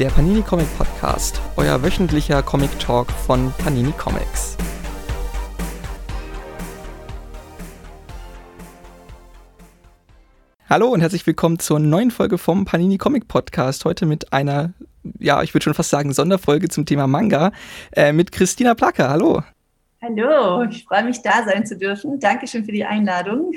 der Panini Comic Podcast, euer wöchentlicher Comic Talk von Panini Comics. Hallo und herzlich willkommen zur neuen Folge vom Panini Comic Podcast. Heute mit einer, ja, ich würde schon fast sagen, Sonderfolge zum Thema Manga äh, mit Christina Placker. Hallo. Hallo, ich freue mich, da sein zu dürfen. Dankeschön für die Einladung.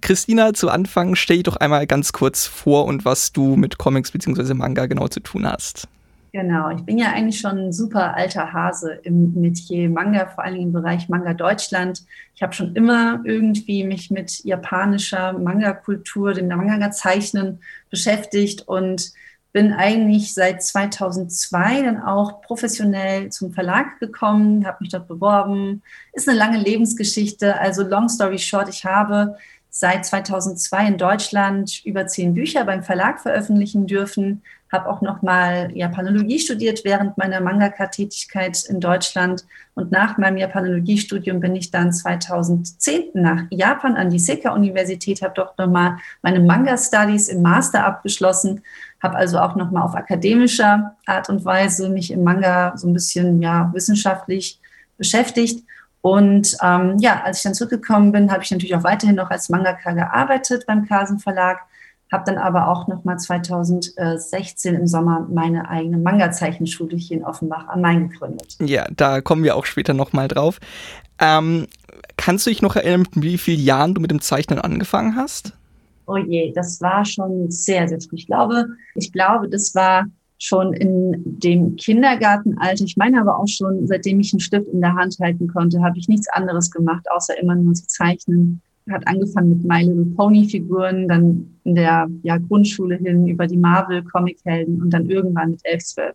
Christina, zu Anfang stell dich doch einmal ganz kurz vor und was du mit Comics bzw. Manga genau zu tun hast. Genau, ich bin ja eigentlich schon ein super alter Hase im Metier Manga, vor allem im Bereich Manga Deutschland. Ich habe schon immer irgendwie mich mit japanischer Manga-Kultur, dem Manga-Zeichnen beschäftigt und bin eigentlich seit 2002 dann auch professionell zum Verlag gekommen, habe mich dort beworben. Ist eine lange Lebensgeschichte. Also long story short, ich habe seit 2002 in Deutschland über zehn Bücher beim Verlag veröffentlichen dürfen, habe auch nochmal Japanologie studiert während meiner Mangaka-Tätigkeit in Deutschland. Und nach meinem Japanologiestudium bin ich dann 2010 nach Japan an die Seka-Universität, habe dort nochmal meine Manga-Studies im Master abgeschlossen, habe also auch nochmal auf akademischer Art und Weise mich im Manga so ein bisschen ja, wissenschaftlich beschäftigt und ähm, ja, als ich dann zurückgekommen bin, habe ich natürlich auch weiterhin noch als Mangaka gearbeitet beim Kasen Verlag, habe dann aber auch nochmal 2016 im Sommer meine eigene Manga-Zeichenschule hier in Offenbach am Main gegründet. Ja, da kommen wir auch später nochmal drauf. Ähm, kannst du dich noch erinnern, mit wie vielen Jahren du mit dem Zeichnen angefangen hast? Oh je, das war schon sehr, sehr früh. Ich glaube, ich glaube, das war schon in dem Kindergartenalter, ich meine aber auch schon, seitdem ich einen Stift in der Hand halten konnte, habe ich nichts anderes gemacht, außer immer nur zu zeichnen. Hat angefangen mit My Little Pony Figuren, dann in der ja, Grundschule hin über die Marvel Comic-Helden und dann irgendwann mit 11, 12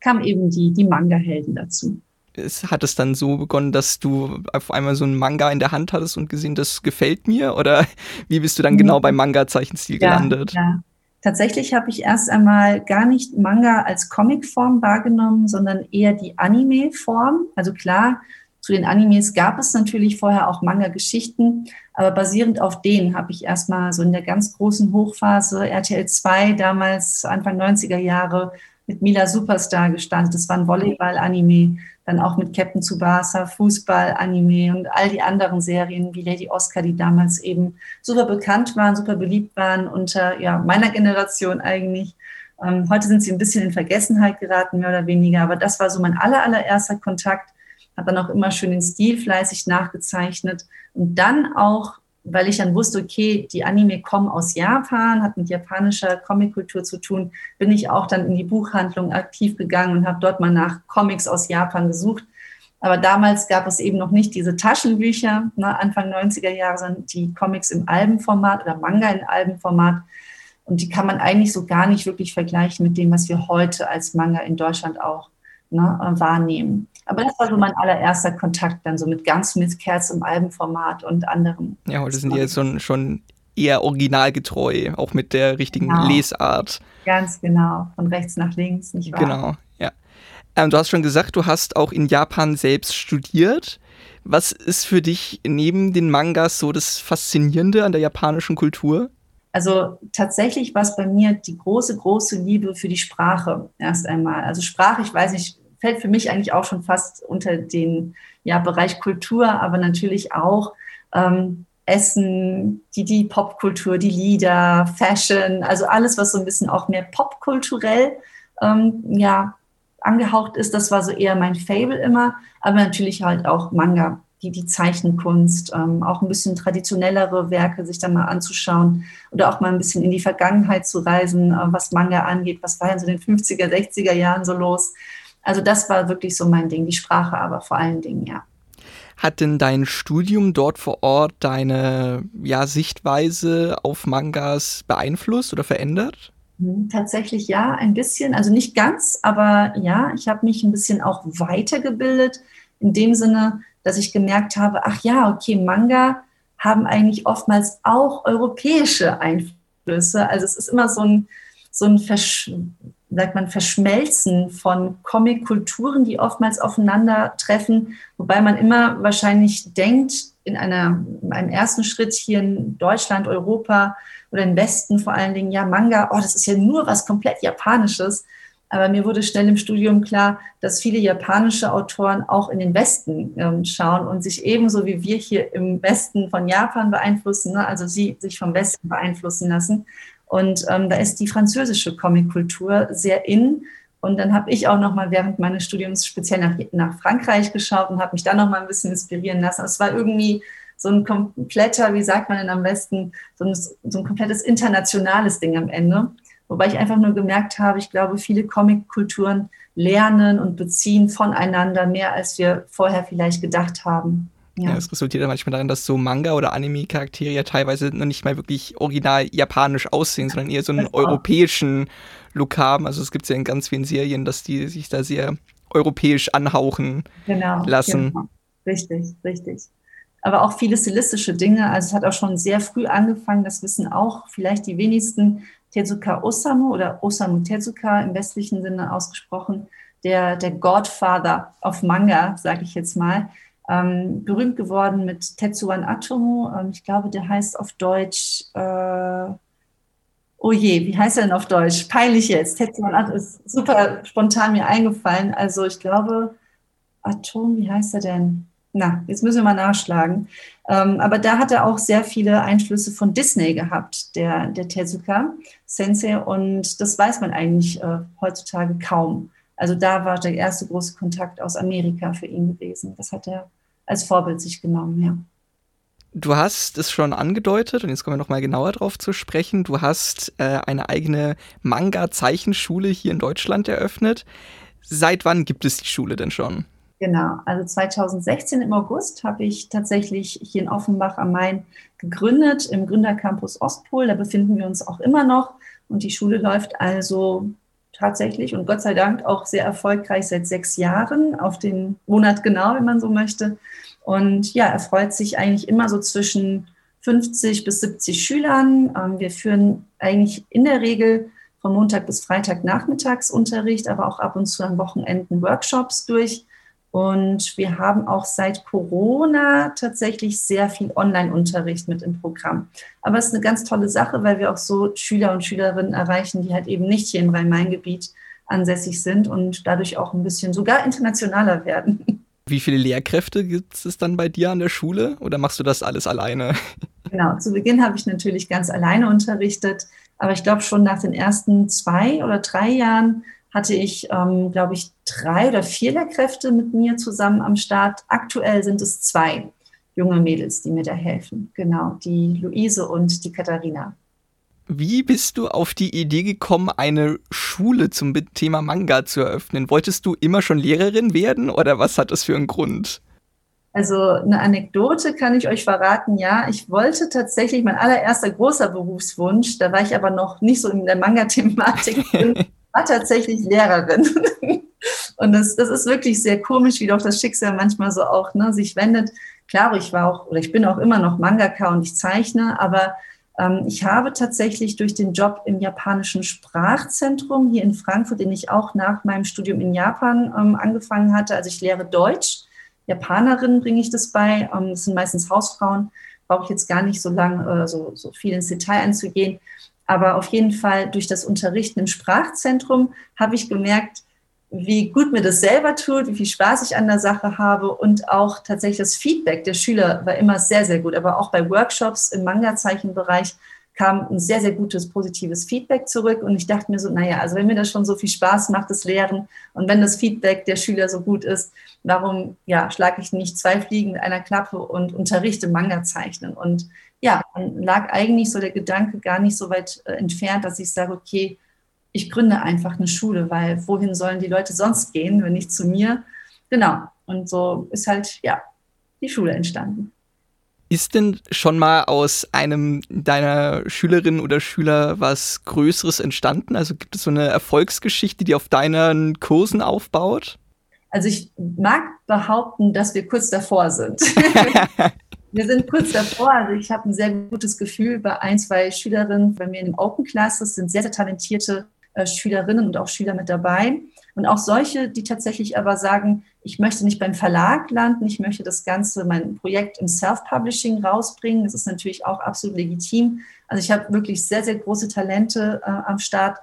kamen eben die, die Manga-Helden dazu. Es hat es dann so begonnen, dass du auf einmal so einen Manga in der Hand hattest und gesehen, das gefällt mir? Oder wie bist du dann genau beim Manga-Zeichenstil ja, gelandet? Ja, Tatsächlich habe ich erst einmal gar nicht Manga als Comicform wahrgenommen, sondern eher die Anime-Form. Also klar, zu den Animes gab es natürlich vorher auch Manga-Geschichten, aber basierend auf denen habe ich erstmal so in der ganz großen Hochphase RTL 2 damals Anfang 90er Jahre mit Mila Superstar gestartet. Das war ein Volleyball-Anime dann auch mit Captain Tsubasa, Fußball, Anime und all die anderen Serien wie Lady Oscar, die damals eben super bekannt waren, super beliebt waren unter ja, meiner Generation eigentlich. Ähm, heute sind sie ein bisschen in Vergessenheit geraten, mehr oder weniger, aber das war so mein aller, allererster Kontakt. Habe dann auch immer schön den Stil fleißig nachgezeichnet und dann auch weil ich dann wusste, okay, die Anime kommen aus Japan, hat mit japanischer Comickultur zu tun, bin ich auch dann in die Buchhandlung aktiv gegangen und habe dort mal nach Comics aus Japan gesucht. Aber damals gab es eben noch nicht diese Taschenbücher, ne, Anfang 90er Jahre, sondern die Comics im Albenformat oder Manga in Albenformat. Und die kann man eigentlich so gar nicht wirklich vergleichen mit dem, was wir heute als Manga in Deutschland auch ne, wahrnehmen. Aber das war so mein allererster Kontakt dann so mit ganz mit Kerz im Albenformat und anderen. Ja, heute sind die jetzt schon, schon eher originalgetreu, auch mit der richtigen genau. Lesart. Ganz genau, von rechts nach links, nicht wahr? Genau, ja. Ähm, du hast schon gesagt, du hast auch in Japan selbst studiert. Was ist für dich neben den Mangas so das Faszinierende an der japanischen Kultur? Also tatsächlich war es bei mir die große, große Liebe für die Sprache erst einmal. Also Sprache, ich weiß nicht, fällt für mich eigentlich auch schon fast unter den ja, Bereich Kultur, aber natürlich auch ähm, Essen, die, die Popkultur, die Lieder, Fashion, also alles, was so ein bisschen auch mehr popkulturell ähm, ja, angehaucht ist, das war so eher mein Fable immer, aber natürlich halt auch Manga, die, die Zeichenkunst, ähm, auch ein bisschen traditionellere Werke sich da mal anzuschauen oder auch mal ein bisschen in die Vergangenheit zu reisen, äh, was Manga angeht, was war in so den 50er, 60er Jahren so los. Also das war wirklich so mein Ding, die Sprache aber vor allen Dingen, ja. Hat denn dein Studium dort vor Ort deine ja, Sichtweise auf Mangas beeinflusst oder verändert? Hm, tatsächlich ja, ein bisschen. Also nicht ganz, aber ja, ich habe mich ein bisschen auch weitergebildet, in dem Sinne, dass ich gemerkt habe, ach ja, okay, Manga haben eigentlich oftmals auch europäische Einflüsse. Also es ist immer so ein, so ein Versch sagt man, Verschmelzen von Comic-Kulturen, die oftmals aufeinandertreffen, wobei man immer wahrscheinlich denkt, in einer, einem ersten Schritt hier in Deutschland, Europa oder im Westen vor allen Dingen, ja, Manga, oh, das ist ja nur was komplett Japanisches. Aber mir wurde schnell im Studium klar, dass viele japanische Autoren auch in den Westen ähm, schauen und sich ebenso wie wir hier im Westen von Japan beeinflussen, ne? also sie sich vom Westen beeinflussen lassen. Und ähm, da ist die französische Comickultur sehr in. Und dann habe ich auch noch mal während meines Studiums speziell nach, nach Frankreich geschaut und habe mich da noch mal ein bisschen inspirieren lassen. Es war irgendwie so ein kompletter, wie sagt man denn am besten, so ein, so ein komplettes internationales Ding am Ende. Wobei ich einfach nur gemerkt habe, ich glaube, viele Comic-Kulturen lernen und beziehen voneinander mehr, als wir vorher vielleicht gedacht haben. Ja. ja, es resultiert ja manchmal darin, dass so Manga- oder Anime-Charaktere ja teilweise noch nicht mal wirklich original japanisch aussehen, sondern eher so einen europäischen Look haben. Also es gibt ja in ganz vielen Serien, dass die sich da sehr europäisch anhauchen genau, lassen. Genau. Richtig, richtig. Aber auch viele stilistische Dinge. Also es hat auch schon sehr früh angefangen, das wissen auch vielleicht die wenigsten, Tezuka Osamu oder Osamu Tezuka im westlichen Sinne ausgesprochen, der, der Godfather of Manga, sage ich jetzt mal, ähm, berühmt geworden mit Tetsuan Atomo. Ähm, ich glaube, der heißt auf Deutsch, äh, oh je, wie heißt er denn auf Deutsch? Peinlich jetzt. Tetsuan Atomo ist super spontan mir eingefallen. Also ich glaube, Atom, wie heißt er denn? Na, jetzt müssen wir mal nachschlagen. Ähm, aber da hat er auch sehr viele Einflüsse von Disney gehabt, der, der Tezuka Sensei. Und das weiß man eigentlich äh, heutzutage kaum. Also da war der erste große Kontakt aus Amerika für ihn gewesen. Das hat er als Vorbild sich genommen, ja. Du hast es schon angedeutet und jetzt kommen wir noch mal genauer drauf zu sprechen. Du hast äh, eine eigene Manga-Zeichenschule hier in Deutschland eröffnet. Seit wann gibt es die Schule denn schon? Genau, also 2016 im August habe ich tatsächlich hier in Offenbach am Main gegründet im Gründercampus Ostpol. Da befinden wir uns auch immer noch und die Schule läuft also tatsächlich und Gott sei Dank auch sehr erfolgreich seit sechs Jahren, auf den Monat genau, wenn man so möchte. Und ja, er freut sich eigentlich immer so zwischen 50 bis 70 Schülern. Ähm, wir führen eigentlich in der Regel von Montag bis Freitag Nachmittagsunterricht, aber auch ab und zu an Wochenenden Workshops durch. Und wir haben auch seit Corona tatsächlich sehr viel Online-Unterricht mit im Programm. Aber es ist eine ganz tolle Sache, weil wir auch so Schüler und Schülerinnen erreichen, die halt eben nicht hier im Rhein-Main-Gebiet ansässig sind und dadurch auch ein bisschen sogar internationaler werden. Wie viele Lehrkräfte gibt es dann bei dir an der Schule oder machst du das alles alleine? Genau, zu Beginn habe ich natürlich ganz alleine unterrichtet, aber ich glaube schon nach den ersten zwei oder drei Jahren hatte ich, ähm, glaube ich, drei oder vier Lehrkräfte mit mir zusammen am Start. Aktuell sind es zwei junge Mädels, die mir da helfen. Genau, die Luise und die Katharina. Wie bist du auf die Idee gekommen, eine Schule zum Thema Manga zu eröffnen? Wolltest du immer schon Lehrerin werden oder was hat das für einen Grund? Also eine Anekdote kann ich euch verraten. Ja, ich wollte tatsächlich mein allererster großer Berufswunsch, da war ich aber noch nicht so in der Manga-Thematik war tatsächlich Lehrerin. Und das, das ist wirklich sehr komisch, wie doch das Schicksal manchmal so auch ne, sich wendet. Klar, ich war auch oder ich bin auch immer noch Mangaka und ich zeichne, aber ähm, ich habe tatsächlich durch den Job im japanischen Sprachzentrum hier in Frankfurt, den ich auch nach meinem Studium in Japan ähm, angefangen hatte, also ich lehre Deutsch, Japanerinnen bringe ich das bei, ähm, das sind meistens Hausfrauen, brauche ich jetzt gar nicht so lang äh, so, so viel ins Detail einzugehen. Aber auf jeden Fall durch das Unterrichten im Sprachzentrum habe ich gemerkt, wie gut mir das selber tut, wie viel Spaß ich an der Sache habe und auch tatsächlich das Feedback der Schüler war immer sehr, sehr gut. Aber auch bei Workshops im Manga-Zeichenbereich kam ein sehr, sehr gutes, positives Feedback zurück. Und ich dachte mir so, naja, also wenn mir das schon so viel Spaß macht, das Lehren, und wenn das Feedback der Schüler so gut ist, warum ja, schlage ich nicht zwei Fliegen mit einer Klappe und unterrichte Manga zeichnen? Und ja, dann lag eigentlich so der Gedanke gar nicht so weit äh, entfernt, dass ich sage, okay, ich gründe einfach eine Schule, weil wohin sollen die Leute sonst gehen, wenn nicht zu mir? Genau. Und so ist halt, ja, die Schule entstanden. Ist denn schon mal aus einem deiner Schülerinnen oder Schüler was Größeres entstanden? Also gibt es so eine Erfolgsgeschichte, die auf deinen Kursen aufbaut? Also ich mag behaupten, dass wir kurz davor sind. wir sind kurz davor. Also ich habe ein sehr gutes Gefühl bei ein, zwei Schülerinnen bei mir in den Open Classes sind sehr, sehr talentierte äh, Schülerinnen und auch Schüler mit dabei. Und auch solche, die tatsächlich aber sagen, ich möchte nicht beim Verlag landen, ich möchte das Ganze, mein Projekt im Self-Publishing rausbringen. Das ist natürlich auch absolut legitim. Also ich habe wirklich sehr, sehr große Talente äh, am Start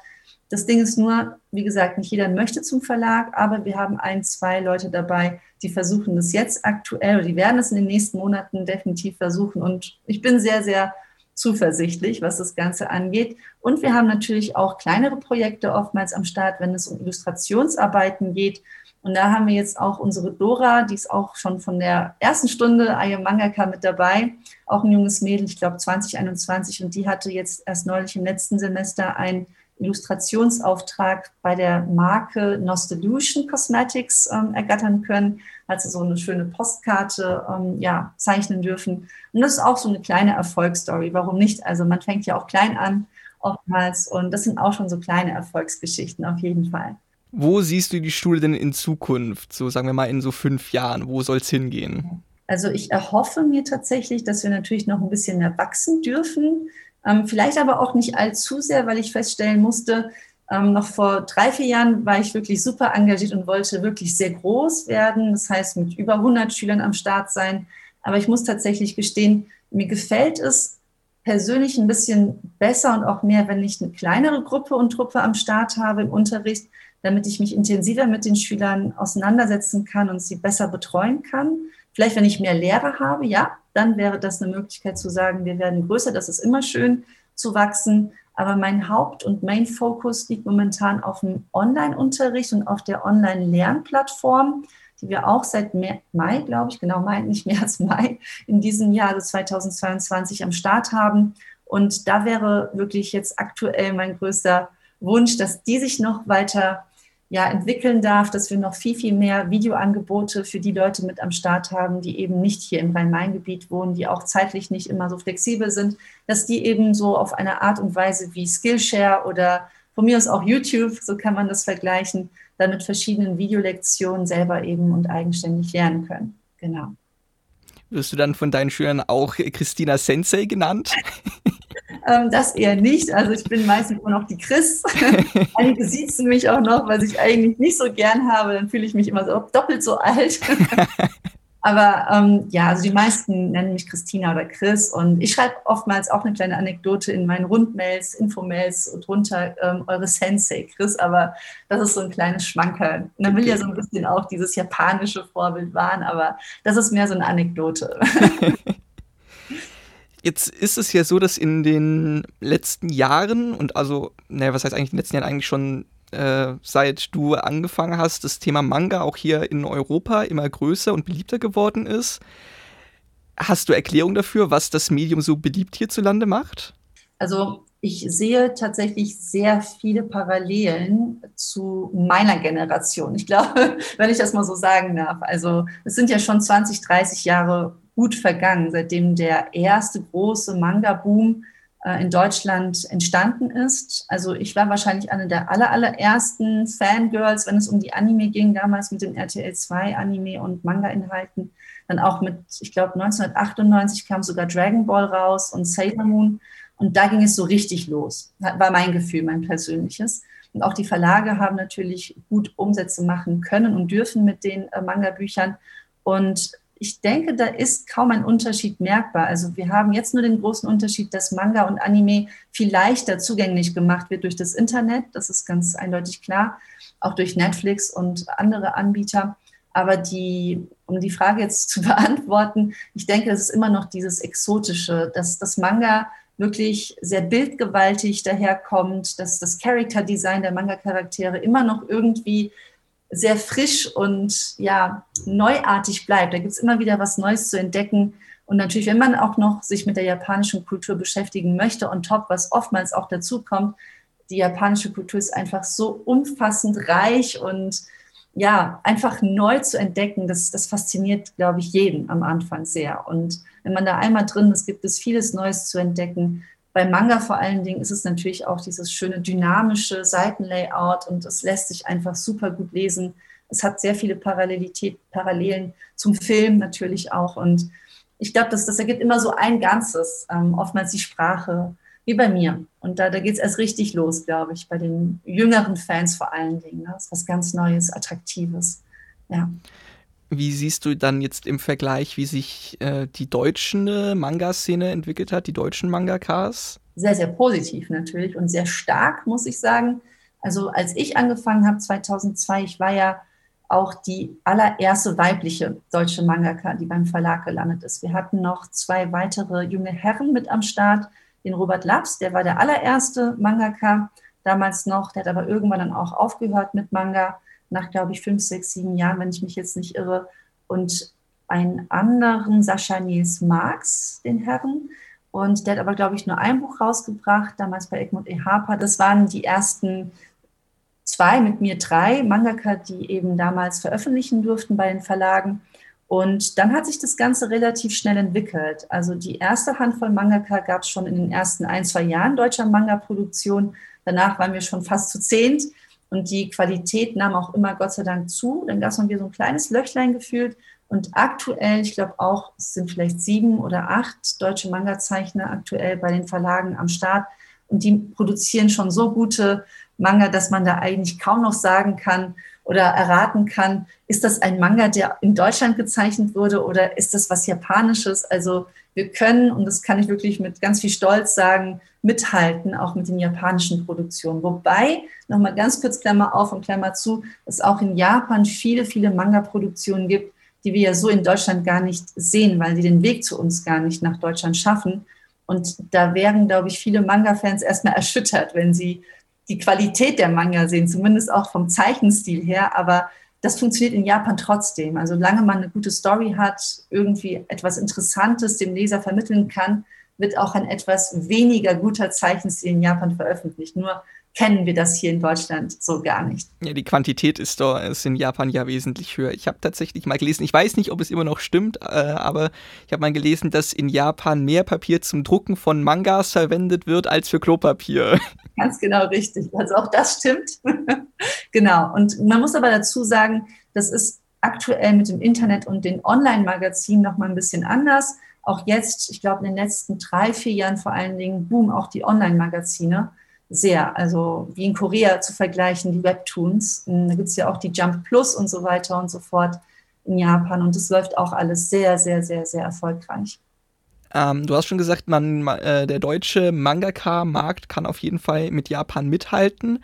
Das Ding ist nur, wie gesagt, nicht jeder möchte zum Verlag, aber wir haben ein, zwei Leute dabei, die versuchen das jetzt aktuell die werden es in den nächsten Monaten definitiv versuchen. Und ich bin sehr, sehr zuversichtlich, was das Ganze angeht. Und wir haben natürlich auch kleinere Projekte oftmals am Start, wenn es um Illustrationsarbeiten geht. Und da haben wir jetzt auch unsere Dora, die ist auch schon von der ersten Stunde Aye Mangaka mit dabei, auch ein junges Mädel, ich glaube 2021. Und die hatte jetzt erst neulich im letzten Semester ein Illustrationsauftrag bei der Marke Nostolution Cosmetics ähm, ergattern können, sie so eine schöne Postkarte ähm, ja, zeichnen dürfen. Und das ist auch so eine kleine Erfolgsstory. Warum nicht? Also man fängt ja auch klein an oftmals und das sind auch schon so kleine Erfolgsgeschichten auf jeden Fall. Wo siehst du die Schule denn in Zukunft? So sagen wir mal in so fünf Jahren. Wo soll es hingehen? Also ich erhoffe mir tatsächlich, dass wir natürlich noch ein bisschen mehr wachsen dürfen. Ähm, vielleicht aber auch nicht allzu sehr, weil ich feststellen musste, ähm, noch vor drei, vier Jahren war ich wirklich super engagiert und wollte wirklich sehr groß werden. Das heißt, mit über 100 Schülern am Start sein. Aber ich muss tatsächlich gestehen, mir gefällt es persönlich ein bisschen besser und auch mehr, wenn ich eine kleinere Gruppe und Truppe am Start habe im Unterricht, damit ich mich intensiver mit den Schülern auseinandersetzen kann und sie besser betreuen kann. Vielleicht, wenn ich mehr Lehrer habe, ja, dann wäre das eine Möglichkeit zu sagen, wir werden größer. Das ist immer schön zu wachsen. Aber mein Haupt- und Main-Fokus liegt momentan auf dem Online-Unterricht und auf der Online-Lernplattform, die wir auch seit Mai, glaube ich, genau Mai, nicht mehr als Mai, in diesem Jahr, also 2022, am Start haben. Und da wäre wirklich jetzt aktuell mein größter Wunsch, dass die sich noch weiter ja, entwickeln darf, dass wir noch viel, viel mehr Videoangebote für die Leute mit am Start haben, die eben nicht hier im Rhein-Main-Gebiet wohnen, die auch zeitlich nicht immer so flexibel sind, dass die eben so auf eine Art und Weise wie Skillshare oder von mir aus auch YouTube, so kann man das vergleichen, dann mit verschiedenen Videolektionen selber eben und eigenständig lernen können. Genau. Wirst du dann von deinen Schülern auch Christina Sensei genannt? Ähm, das eher nicht. Also ich bin meistens immer noch die Chris. Einige siezen mich auch noch, was ich eigentlich nicht so gern habe. Dann fühle ich mich immer so doppelt so alt. Aber ähm, ja, also die meisten nennen mich Christina oder Chris und ich schreibe oftmals auch eine kleine Anekdote in meinen Rundmails, Infomails drunter ähm, eure Sensei, Chris, aber das ist so ein kleines Schmankerl. Man will ja so ein bisschen auch dieses japanische Vorbild wahren, aber das ist mehr so eine Anekdote. Jetzt ist es ja so, dass in den letzten Jahren und also, naja, was heißt eigentlich in den letzten Jahren eigentlich schon äh, seit du angefangen hast, das Thema Manga auch hier in Europa immer größer und beliebter geworden ist. Hast du Erklärung dafür, was das Medium so beliebt hierzulande macht? Also ich sehe tatsächlich sehr viele Parallelen zu meiner Generation. Ich glaube, wenn ich das mal so sagen darf. Also es sind ja schon 20, 30 Jahre gut vergangen, seitdem der erste große Manga-Boom äh, in Deutschland entstanden ist. Also ich war wahrscheinlich eine der aller, allerersten Fangirls, wenn es um die Anime ging, damals mit den RTL 2 Anime und Manga-Inhalten. Dann auch mit, ich glaube 1998 kam sogar Dragon Ball raus und Sailor Moon. Und da ging es so richtig los, war mein Gefühl, mein persönliches. Und auch die Verlage haben natürlich gut Umsätze machen können und dürfen mit den äh, Manga-Büchern. Und ich denke, da ist kaum ein Unterschied merkbar. Also wir haben jetzt nur den großen Unterschied, dass Manga und Anime viel leichter zugänglich gemacht wird durch das Internet. Das ist ganz eindeutig klar, auch durch Netflix und andere Anbieter. Aber die, um die Frage jetzt zu beantworten, ich denke, es ist immer noch dieses Exotische, dass das Manga wirklich sehr bildgewaltig daherkommt, dass das Character Design der Manga-Charaktere immer noch irgendwie sehr frisch und ja, neuartig bleibt. Da gibt es immer wieder was Neues zu entdecken. Und natürlich, wenn man auch noch sich mit der japanischen Kultur beschäftigen möchte, on top, was oftmals auch dazu kommt, die japanische Kultur ist einfach so umfassend reich und ja, einfach neu zu entdecken, das, das fasziniert, glaube ich, jeden am Anfang sehr. Und wenn man da einmal drin ist, gibt es vieles Neues zu entdecken. Bei Manga vor allen Dingen ist es natürlich auch dieses schöne dynamische Seitenlayout und es lässt sich einfach super gut lesen. Es hat sehr viele Parallelität, Parallelen zum Film natürlich auch. Und ich glaube, das, das ergibt immer so ein Ganzes, ähm, oftmals die Sprache, wie bei mir. Und da, da geht es erst richtig los, glaube ich, bei den jüngeren Fans vor allen Dingen. Ne? Das ist was ganz Neues, Attraktives. Ja. Wie siehst du dann jetzt im Vergleich, wie sich äh, die deutsche Manga-Szene entwickelt hat, die deutschen Mangakas? Sehr, sehr positiv natürlich und sehr stark, muss ich sagen. Also als ich angefangen habe 2002, ich war ja auch die allererste weibliche deutsche Mangaka, die beim Verlag gelandet ist. Wir hatten noch zwei weitere junge Herren mit am Start. Den Robert Laps, der war der allererste Mangaka damals noch. Der hat aber irgendwann dann auch aufgehört mit Manga, nach, glaube ich, fünf, sechs, sieben Jahren, wenn ich mich jetzt nicht irre. Und einen anderen, Sascha Nils Marx, den Herren. Und der hat aber, glaube ich, nur ein Buch rausgebracht, damals bei Egmont E. Harper. Das waren die ersten zwei, mit mir drei Mangaka, die eben damals veröffentlichen durften bei den Verlagen. Und dann hat sich das Ganze relativ schnell entwickelt. Also die erste Handvoll Mangaka gab es schon in den ersten ein, zwei Jahren deutscher Manga-Produktion. Danach waren wir schon fast zu zehnt und die Qualität nahm auch immer Gott sei Dank zu. Dann gab es wieder so ein kleines Löchlein gefühlt. Und aktuell, ich glaube auch, es sind vielleicht sieben oder acht deutsche Manga-Zeichner aktuell bei den Verlagen am Start. Und die produzieren schon so gute Manga, dass man da eigentlich kaum noch sagen kann oder erraten kann, ist das ein Manga, der in Deutschland gezeichnet wurde oder ist das was Japanisches? Also wir können, und das kann ich wirklich mit ganz viel Stolz sagen, mithalten, auch mit den japanischen Produktionen. Wobei, nochmal ganz kurz Klammer auf und Klammer zu, es auch in Japan viele, viele Manga-Produktionen gibt, die wir ja so in Deutschland gar nicht sehen, weil sie den Weg zu uns gar nicht nach Deutschland schaffen. Und da wären, glaube ich, viele Manga-Fans erstmal erschüttert, wenn sie die Qualität der Manga sehen, zumindest auch vom Zeichenstil her. Aber das funktioniert in Japan trotzdem. Also solange man eine gute Story hat, irgendwie etwas Interessantes dem Leser vermitteln kann, wird auch ein etwas weniger guter Zeichenstil in Japan veröffentlicht. Nur kennen wir das hier in Deutschland so gar nicht. Ja, die Quantität ist, da, ist in Japan ja wesentlich höher. Ich habe tatsächlich mal gelesen, ich weiß nicht, ob es immer noch stimmt, äh, aber ich habe mal gelesen, dass in Japan mehr Papier zum Drucken von Mangas verwendet wird als für Klopapier. Ganz genau richtig. Also auch das stimmt. genau. Und man muss aber dazu sagen, das ist aktuell mit dem Internet und den Online-Magazinen noch mal ein bisschen anders. Auch jetzt, ich glaube, in den letzten drei, vier Jahren vor allen Dingen, boom, auch die Online-Magazine sehr. Also wie in Korea zu vergleichen, die Webtoons. Hm, da gibt es ja auch die Jump Plus und so weiter und so fort in Japan. Und das läuft auch alles sehr, sehr, sehr, sehr erfolgreich. Ähm, du hast schon gesagt, man, äh, der deutsche Mangaka-Markt kann auf jeden Fall mit Japan mithalten.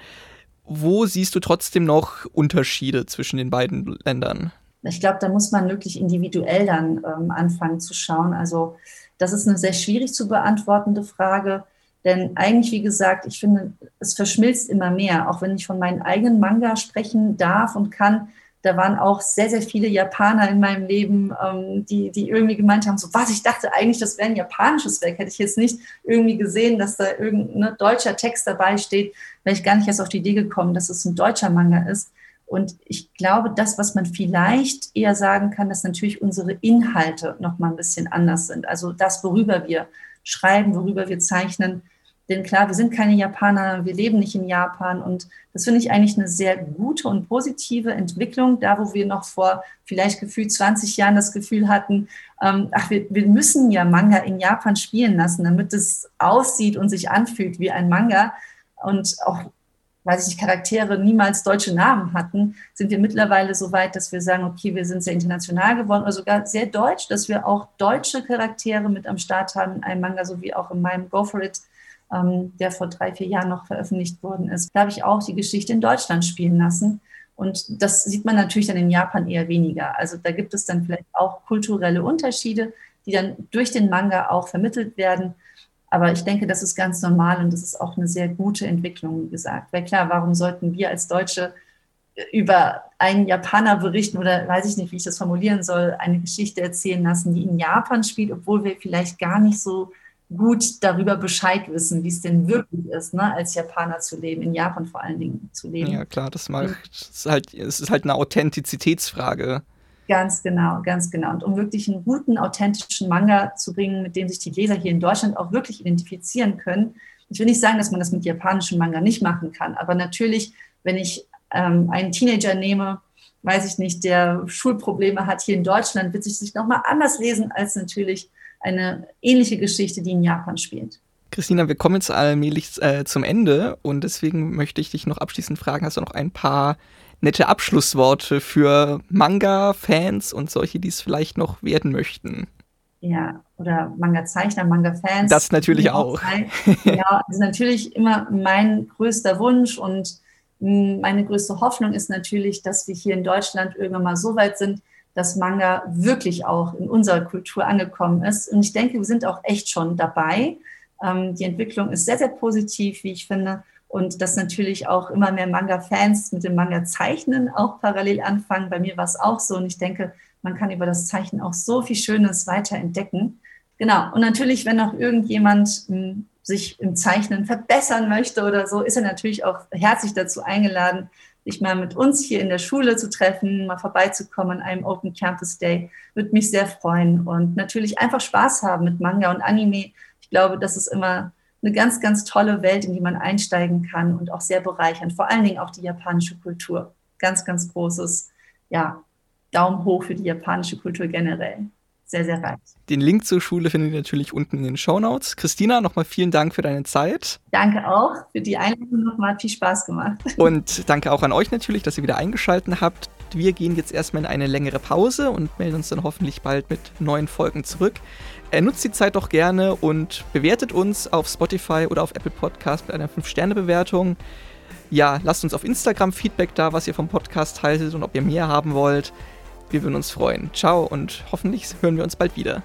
Wo siehst du trotzdem noch Unterschiede zwischen den beiden Ländern? Ich glaube, da muss man wirklich individuell dann ähm, anfangen zu schauen. Also das ist eine sehr schwierig zu beantwortende Frage. Denn eigentlich, wie gesagt, ich finde, es verschmilzt immer mehr. Auch wenn ich von meinen eigenen Manga sprechen darf und kann, da waren auch sehr, sehr viele Japaner in meinem Leben, ähm, die, die irgendwie gemeint haben, so was, ich dachte eigentlich, das wäre ein japanisches Werk. Hätte ich jetzt nicht irgendwie gesehen, dass da irgendein ne, deutscher Text dabei steht, wäre ich gar nicht erst auf die Idee gekommen, dass es ein deutscher Manga ist. Und ich glaube, das, was man vielleicht eher sagen kann, dass natürlich unsere Inhalte noch mal ein bisschen anders sind. Also das, worüber wir schreiben, worüber wir zeichnen. Denn klar, wir sind keine Japaner, wir leben nicht in Japan und das finde ich eigentlich eine sehr gute und positive Entwicklung, da wo wir noch vor vielleicht gefühlt 20 Jahren das Gefühl hatten, ähm, ach, wir, wir müssen ja Manga in Japan spielen lassen, damit es aussieht und sich anfühlt wie ein Manga und auch weil sich Charaktere niemals deutsche Namen hatten, sind wir mittlerweile so weit, dass wir sagen, okay, wir sind sehr international geworden oder sogar sehr deutsch, dass wir auch deutsche Charaktere mit am Start haben in einem Manga, so wie auch in meinem Go For It, ähm, der vor drei, vier Jahren noch veröffentlicht worden ist. Da habe ich auch die Geschichte in Deutschland spielen lassen. Und das sieht man natürlich dann in Japan eher weniger. Also da gibt es dann vielleicht auch kulturelle Unterschiede, die dann durch den Manga auch vermittelt werden. Aber ich denke, das ist ganz normal und das ist auch eine sehr gute Entwicklung, wie gesagt. Weil klar, warum sollten wir als Deutsche über einen Japaner berichten oder weiß ich nicht, wie ich das formulieren soll, eine Geschichte erzählen lassen, die in Japan spielt, obwohl wir vielleicht gar nicht so gut darüber Bescheid wissen, wie es denn wirklich ist, ne, als Japaner zu leben, in Japan vor allen Dingen zu leben. Ja, klar, das macht, es ist halt, es ist halt eine Authentizitätsfrage. Ganz genau, ganz genau. Und um wirklich einen guten, authentischen Manga zu bringen, mit dem sich die Leser hier in Deutschland auch wirklich identifizieren können. Ich will nicht sagen, dass man das mit japanischem Manga nicht machen kann, aber natürlich, wenn ich ähm, einen Teenager nehme, weiß ich nicht, der Schulprobleme hat hier in Deutschland, wird sich sich nochmal anders lesen als natürlich eine ähnliche Geschichte, die in Japan spielt. Christina, wir kommen jetzt allmählich äh, zum Ende und deswegen möchte ich dich noch abschließend fragen, hast du noch ein paar nette Abschlussworte für Manga-Fans und solche, die es vielleicht noch werden möchten. Ja, oder Manga-Zeichner, Manga-Fans. Das natürlich auch. ja, das ist natürlich immer mein größter Wunsch und hm, meine größte Hoffnung ist natürlich, dass wir hier in Deutschland irgendwann mal so weit sind, dass Manga wirklich auch in unserer Kultur angekommen ist. Und ich denke, wir sind auch echt schon dabei. Ähm, die Entwicklung ist sehr, sehr positiv, wie ich finde. Und dass natürlich auch immer mehr Manga-Fans mit dem Manga-Zeichnen auch parallel anfangen. Bei mir war es auch so. Und ich denke, man kann über das Zeichnen auch so viel Schönes weiter entdecken. Genau. Und natürlich, wenn noch irgendjemand hm, sich im Zeichnen verbessern möchte oder so, ist er natürlich auch herzlich dazu eingeladen, sich mal mit uns hier in der Schule zu treffen, mal vorbeizukommen an einem Open Campus Day. Würde mich sehr freuen und natürlich einfach Spaß haben mit Manga und Anime. Ich glaube, das ist immer eine ganz, ganz tolle Welt, in die man einsteigen kann und auch sehr bereichernd. Vor allen Dingen auch die japanische Kultur. Ganz, ganz großes, ja, Daumen hoch für die japanische Kultur generell sehr, sehr reich. Den Link zur Schule findet ihr natürlich unten in den Show Notes. Christina, nochmal vielen Dank für deine Zeit. Danke auch für die Einladung nochmal. Viel Spaß gemacht. Und danke auch an euch natürlich, dass ihr wieder eingeschaltet habt. Wir gehen jetzt erstmal in eine längere Pause und melden uns dann hoffentlich bald mit neuen Folgen zurück. Er nutzt die Zeit doch gerne und bewertet uns auf Spotify oder auf Apple Podcast mit einer 5-Sterne-Bewertung. Ja, lasst uns auf Instagram Feedback da, was ihr vom Podcast haltet und ob ihr mehr haben wollt. Wir würden uns freuen. Ciao und hoffentlich hören wir uns bald wieder.